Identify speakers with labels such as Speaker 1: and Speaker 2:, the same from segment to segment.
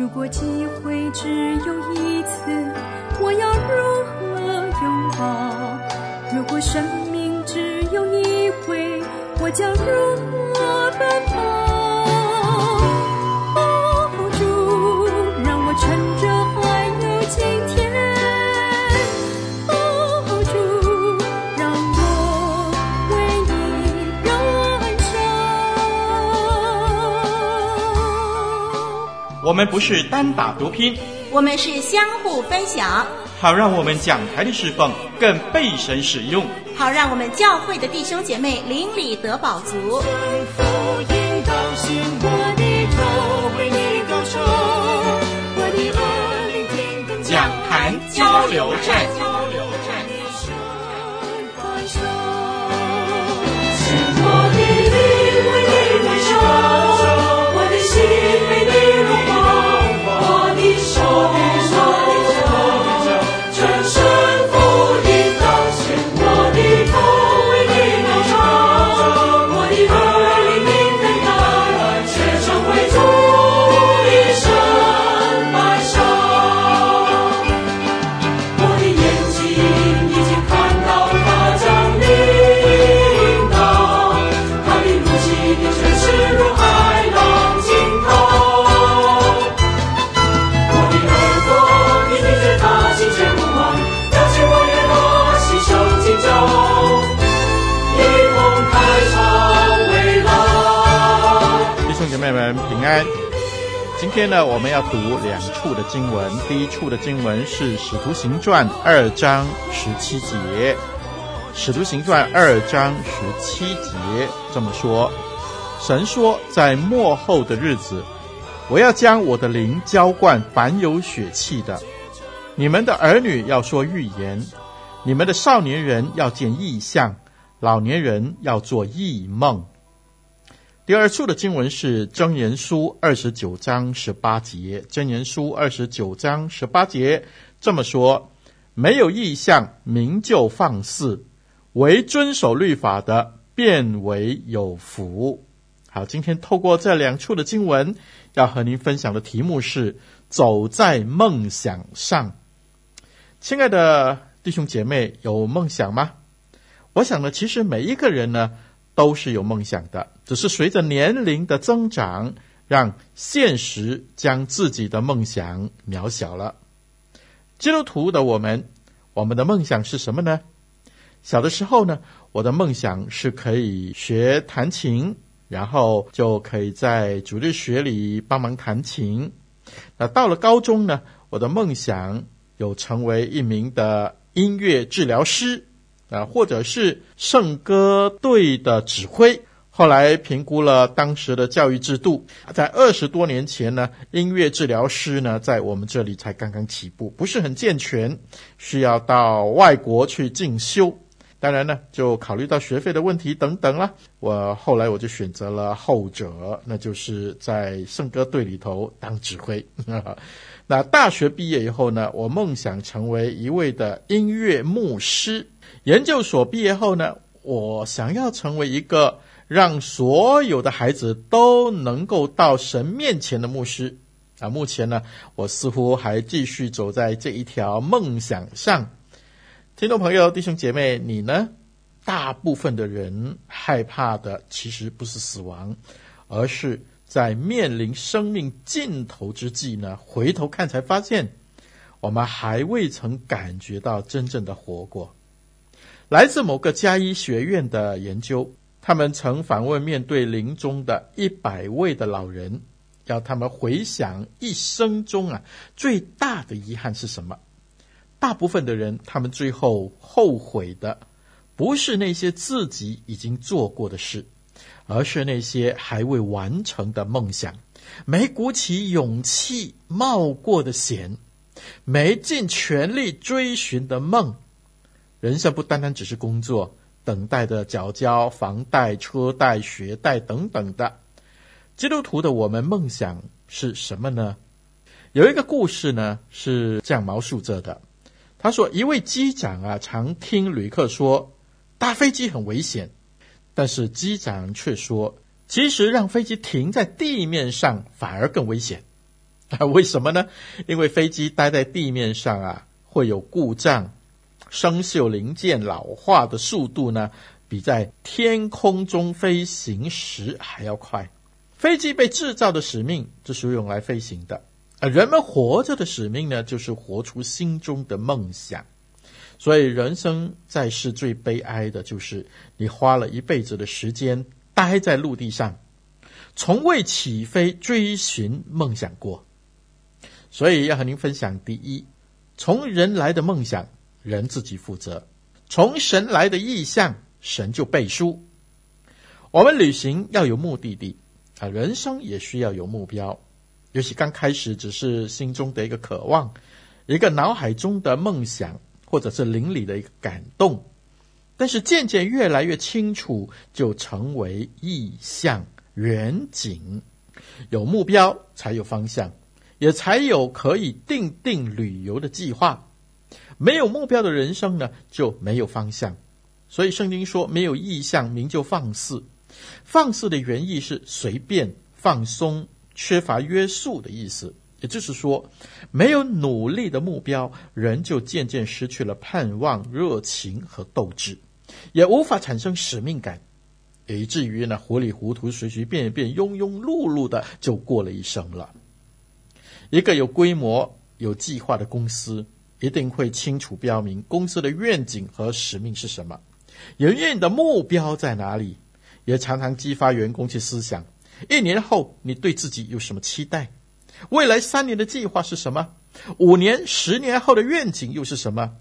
Speaker 1: 如果机会只有一次，我要如何拥抱？如果生命只有一回，我将如何奔跑？
Speaker 2: 我们不是单打独拼，
Speaker 3: 我们是相互分享，
Speaker 2: 好让我们讲台的侍奉更被神使用，
Speaker 3: 好让我们教会的弟兄姐妹邻里得饱足。
Speaker 2: 讲坛交流站。平安今天呢，我们要读两处的经文。第一处的经文是《使徒行传》二章十七节，《使徒行传》二章十七节这么说：“神说，在末后的日子，我要将我的灵浇灌凡有血气的。你们的儿女要说预言，你们的少年人要见异象，老年人要做异梦。”第二处的经文是《箴言书》二十九章十八节，《箴言书》二十九章十八节这么说：“没有意象，名就放肆；唯遵守律法的，便为有福。”好，今天透过这两处的经文，要和您分享的题目是“走在梦想上”。亲爱的弟兄姐妹，有梦想吗？我想呢，其实每一个人呢，都是有梦想的，只是随着年龄的增长，让现实将自己的梦想渺小了。基督徒的我们，我们的梦想是什么呢？小的时候呢，我的梦想是可以学弹琴，然后就可以在主日学里帮忙弹琴。那到了高中呢，我的梦想有成为一名的音乐治疗师。啊，或者是圣歌队的指挥。后来评估了当时的教育制度，在二十多年前呢，音乐治疗师呢，在我们这里才刚刚起步，不是很健全，需要到外国去进修。当然呢，就考虑到学费的问题等等了。我后来我就选择了后者，那就是在圣歌队里头当指挥。那大学毕业以后呢，我梦想成为一位的音乐牧师。研究所毕业后呢，我想要成为一个让所有的孩子都能够到神面前的牧师啊。目前呢，我似乎还继续走在这一条梦想上。听众朋友、弟兄姐妹，你呢？大部分的人害怕的其实不是死亡，而是在面临生命尽头之际呢，回头看才发现，我们还未曾感觉到真正的活过。来自某个加医学院的研究，他们曾访问面对临终的一百位的老人，要他们回想一生中啊最大的遗憾是什么？大部分的人，他们最后后悔的，不是那些自己已经做过的事，而是那些还未完成的梦想，没鼓起勇气冒过的险，没尽全力追寻的梦。人生不单单只是工作，等待的缴交房贷、车贷、学贷等等的。基督徒的我们梦想是什么呢？有一个故事呢，是这样描述着的。他说，一位机长啊，常听旅客说搭飞机很危险，但是机长却说，其实让飞机停在地面上反而更危险。啊，为什么呢？因为飞机待在地面上啊，会有故障，生锈零件老化的速度呢，比在天空中飞行时还要快。飞机被制造的使命，就是用来飞行的。而人们活着的使命呢，就是活出心中的梦想。所以，人生在世最悲哀的就是你花了一辈子的时间待在陆地上，从未起飞追寻梦想过。所以要和您分享：第一，从人来的梦想，人自己负责；从神来的意向，神就背书。我们旅行要有目的地啊，人生也需要有目标。尤其刚开始只是心中的一个渴望，一个脑海中的梦想，或者是邻里的一个感动，但是渐渐越来越清楚，就成为意向、远景。有目标才有方向。也才有可以定定旅游的计划。没有目标的人生呢，就没有方向。所以圣经说，没有意向，名就放肆。放肆的原意是随便、放松、缺乏约束的意思。也就是说，没有努力的目标，人就渐渐失去了盼望、热情和斗志，也无法产生使命感，以至于呢，糊里糊涂、随随便便、庸庸碌碌的就过了一生了。一个有规模、有计划的公司，一定会清楚标明公司的愿景和使命是什么，营运的目标在哪里，也常常激发员工去思想：一年后你对自己有什么期待？未来三年的计划是什么？五年、十年后的愿景又是什么？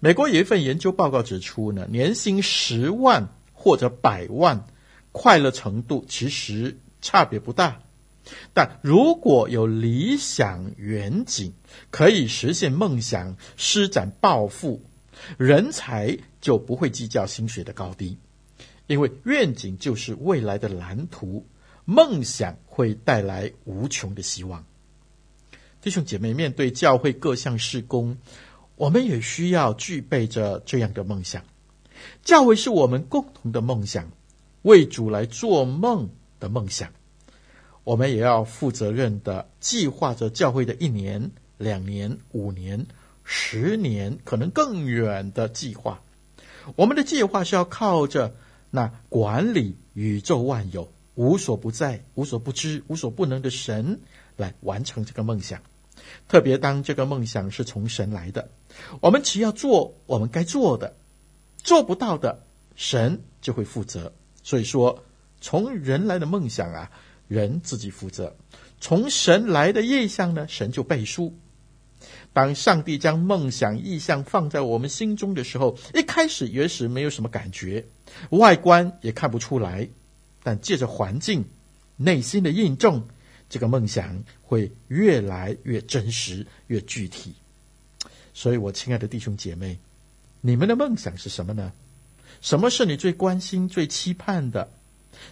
Speaker 2: 美国有一份研究报告指出呢，年薪十万或者百万，快乐程度其实差别不大。但如果有理想远景，可以实现梦想，施展抱负，人才就不会计较薪水的高低，因为愿景就是未来的蓝图，梦想会带来无穷的希望。弟兄姐妹，面对教会各项事工，我们也需要具备着这样的梦想。教会是我们共同的梦想，为主来做梦的梦想。我们也要负责任的计划着教会的一年、两年、五年、十年，可能更远的计划。我们的计划是要靠着那管理宇宙万有、无所不在、无所不知、无所不能的神来完成这个梦想。特别当这个梦想是从神来的，我们只要做我们该做的，做不到的，神就会负责。所以说，从人来的梦想啊。人自己负责，从神来的意向呢，神就背书。当上帝将梦想意向放在我们心中的时候，一开始也许没有什么感觉，外观也看不出来，但借着环境、内心的印证，这个梦想会越来越真实、越具体。所以，我亲爱的弟兄姐妹，你们的梦想是什么呢？什么是你最关心、最期盼的？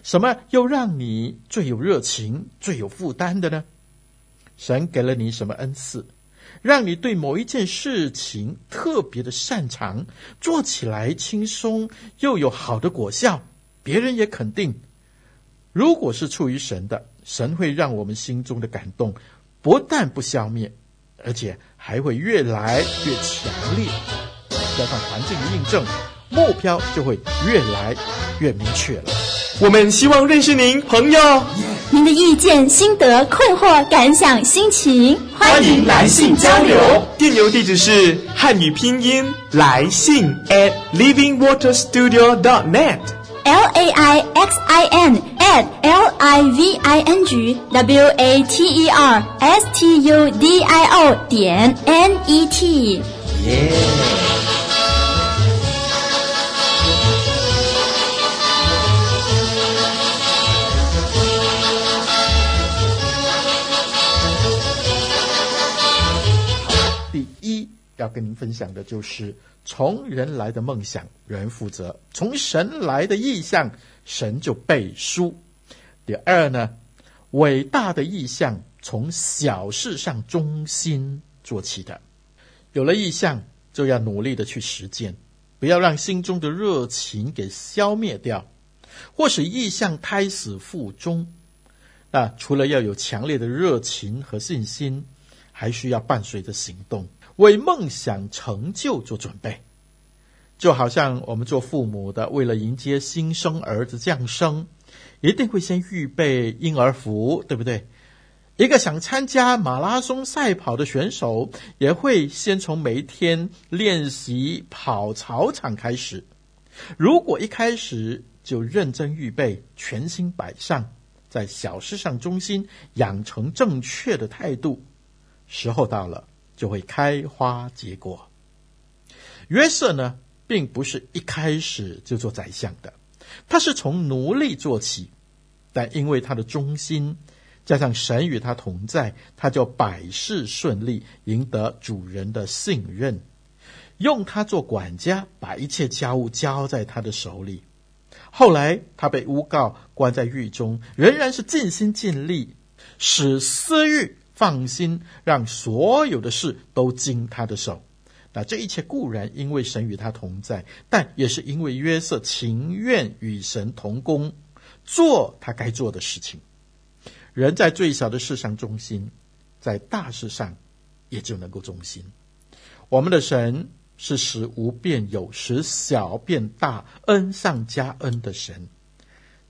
Speaker 2: 什么又让你最有热情、最有负担的呢？神给了你什么恩赐，让你对某一件事情特别的擅长，做起来轻松又有好的果效，别人也肯定。如果是出于神的，神会让我们心中的感动不但不消灭，而且还会越来越强烈。加上环境的印证，目标就会越来越明确了。
Speaker 4: 我们希望认识您，朋友。
Speaker 5: 您的意见、心得、困惑、感想、心情，
Speaker 4: 欢迎来信交流。电邮地址是汉语拼音来信 at livingwaterstudio.net。
Speaker 5: L A I X I N at L I V I N G W A T E R S T U D I O 点 N E T。耶。
Speaker 2: 要跟您分享的就是从人来的梦想，人负责；从神来的意向，神就背书。第二呢，伟大的意向从小事上忠心做起的。有了意向，就要努力的去实践，不要让心中的热情给消灭掉，或使意向胎死腹中。那除了要有强烈的热情和信心，还需要伴随着行动，为梦想成就做准备。就好像我们做父母的，为了迎接新生儿子降生，一定会先预备婴儿服，对不对？一个想参加马拉松赛跑的选手，也会先从每天练习跑操场开始。如果一开始就认真预备，全心摆上，在小事上忠心，养成正确的态度，时候到了就会开花结果。约瑟呢，并不是一开始就做宰相的，他是从奴隶做起，但因为他的忠心，加上神与他同在，他就百事顺利，赢得主人的信任，用他做管家，把一切家务交在他的手里。后来他被诬告，关在狱中，仍然是尽心尽力，使私欲放心，让所有的事都经他的手。那这一切固然因为神与他同在，但也是因为约瑟情愿与神同工，做他该做的事情。人在最小的事上忠心，在大事上也就能够忠心。我们的神是使无变有，使小变大，恩上加恩的神。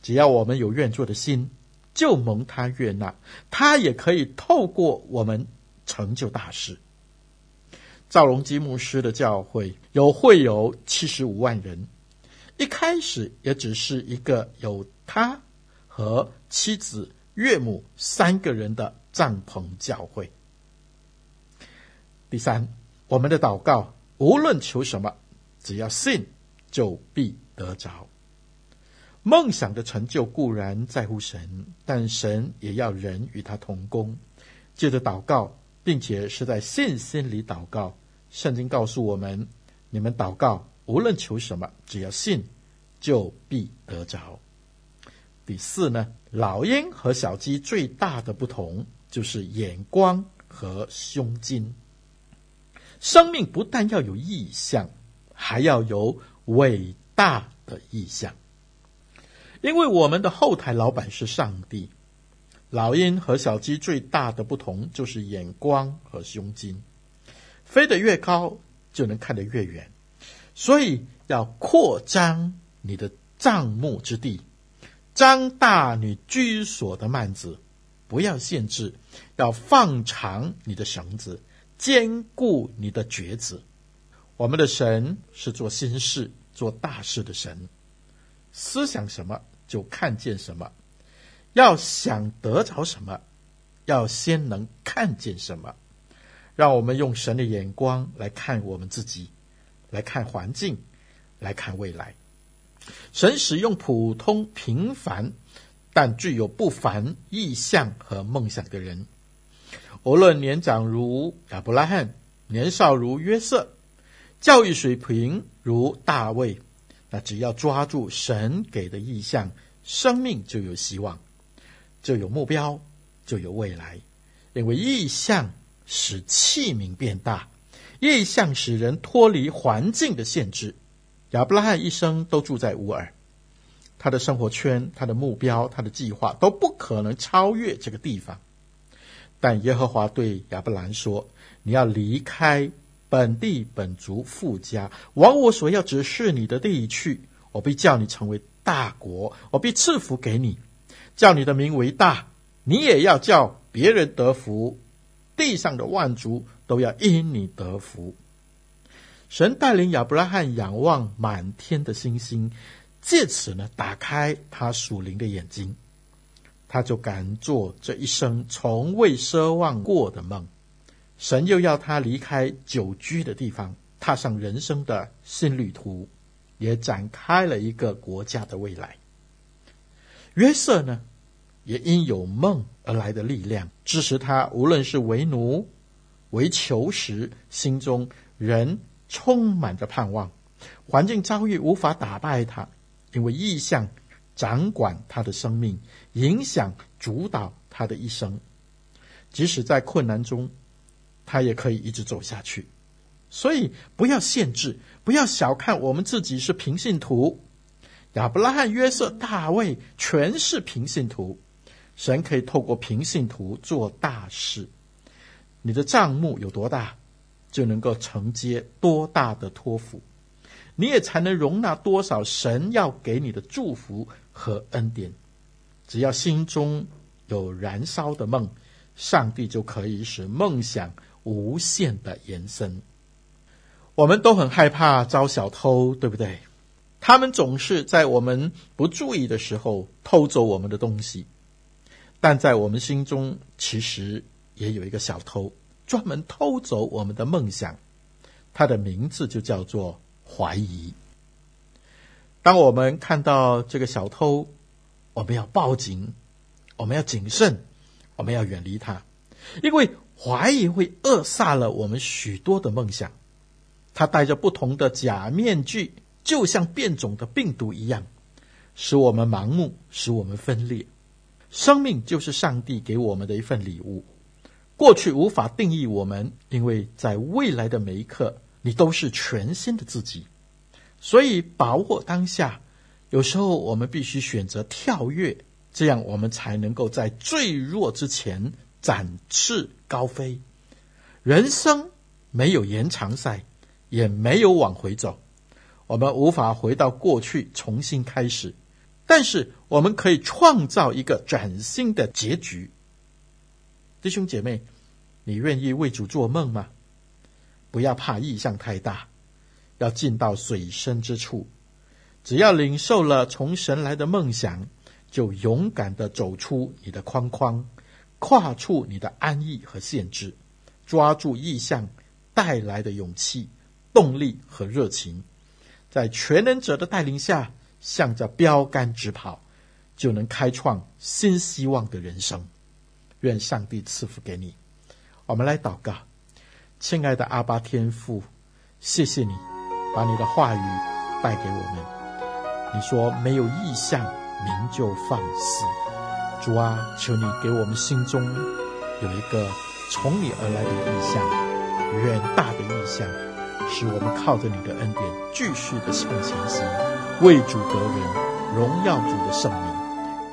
Speaker 2: 只要我们有愿做的心，就蒙他悦纳，他也可以透过我们成就大事。赵荣基牧师的教会有会有七十五万人，一开始也只是一个有他和妻子、岳母三个人的帐篷教会。第三，我们的祷告无论求什么，只要信，就必得着。梦想的成就固然在乎神，但神也要人与他同工，借着祷告，并且是在信心里祷告。圣经告诉我们：你们祷告，无论求什么，只要信，就必得着。第四呢，老鹰和小鸡最大的不同就是眼光和胸襟。生命不但要有意向，还要有伟大的意向。因为我们的后台老板是上帝。老鹰和小鸡最大的不同就是眼光和胸襟。飞得越高，就能看得越远，所以要扩张你的帐幕之地，张大你居所的幔子，不要限制，要放长你的绳子，坚固你的橛子。我们的神是做新事、做大事的神，思想什么就看见什么，要想得着什么，要先能看见什么。让我们用神的眼光来看我们自己，来看环境，来看未来。神使用普通平凡，但具有不凡意向和梦想的人。无论年长如亚伯拉罕，年少如约瑟，教育水平如大卫，那只要抓住神给的意向，生命就有希望，就有目标，就有未来。因为意向。使器皿变大，意向使人脱离环境的限制。亚伯拉罕一生都住在乌尔，他的生活圈、他的目标、他的计划都不可能超越这个地方。但耶和华对亚伯兰说：“你要离开本地本族富家，往我所要指示你的地去。我必叫你成为大国，我必赐福给你，叫你的名为大，你也要叫别人得福。”地上的万族都要因你得福。神带领亚伯拉罕仰望满天的星星，借此呢，打开他属灵的眼睛，他就敢做这一生从未奢望过的梦。神又要他离开久居的地方，踏上人生的新旅途，也展开了一个国家的未来。约瑟呢，也因有梦而来的力量，支持他，无论是为奴、为囚时，心中仍充满着盼望。环境遭遇无法打败他，因为意向掌管他的生命，影响主导他的一生。即使在困难中，他也可以一直走下去。所以，不要限制，不要小看我们自己是平信徒。亚伯拉罕、约瑟、大卫全是平信徒。神可以透过平信徒做大事。你的账目有多大，就能够承接多大的托付，你也才能容纳多少神要给你的祝福和恩典。只要心中有燃烧的梦，上帝就可以使梦想无限的延伸。我们都很害怕遭小偷，对不对？他们总是在我们不注意的时候偷走我们的东西，但在我们心中，其实也有一个小偷，专门偷走我们的梦想。他的名字就叫做怀疑。当我们看到这个小偷，我们要报警，我们要谨慎，我们要远离他，因为怀疑会扼杀了我们许多的梦想。他戴着不同的假面具。就像变种的病毒一样，使我们盲目，使我们分裂。生命就是上帝给我们的一份礼物。过去无法定义我们，因为在未来的每一刻，你都是全新的自己。所以把握当下，有时候我们必须选择跳跃，这样我们才能够在最弱之前展翅高飞。人生没有延长赛，也没有往回走。我们无法回到过去重新开始，但是我们可以创造一个崭新的结局。弟兄姐妹，你愿意为主做梦吗？不要怕意象太大，要进到水深之处。只要领受了从神来的梦想，就勇敢地走出你的框框，跨出你的安逸和限制，抓住意向带来的勇气、动力和热情。在全能者的带领下，向着标杆直跑，就能开创新希望的人生。愿上帝赐福给你。我们来祷告，亲爱的阿巴天父，谢谢你把你的话语带给我们。你说没有意向，您就放肆。主啊，求你给我们心中有一个从你而来的意象，远大的意象。使我们靠着你的恩典，继续的向前行，为主得人，荣耀主的圣名。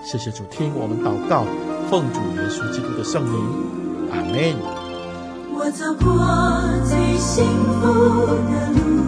Speaker 2: 谢谢主，听我们祷告，奉主耶稣基督的圣名，阿门。我走过最幸福的路。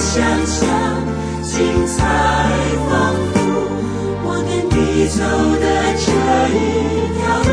Speaker 2: 想象精彩丰富，我跟你走的这一条路，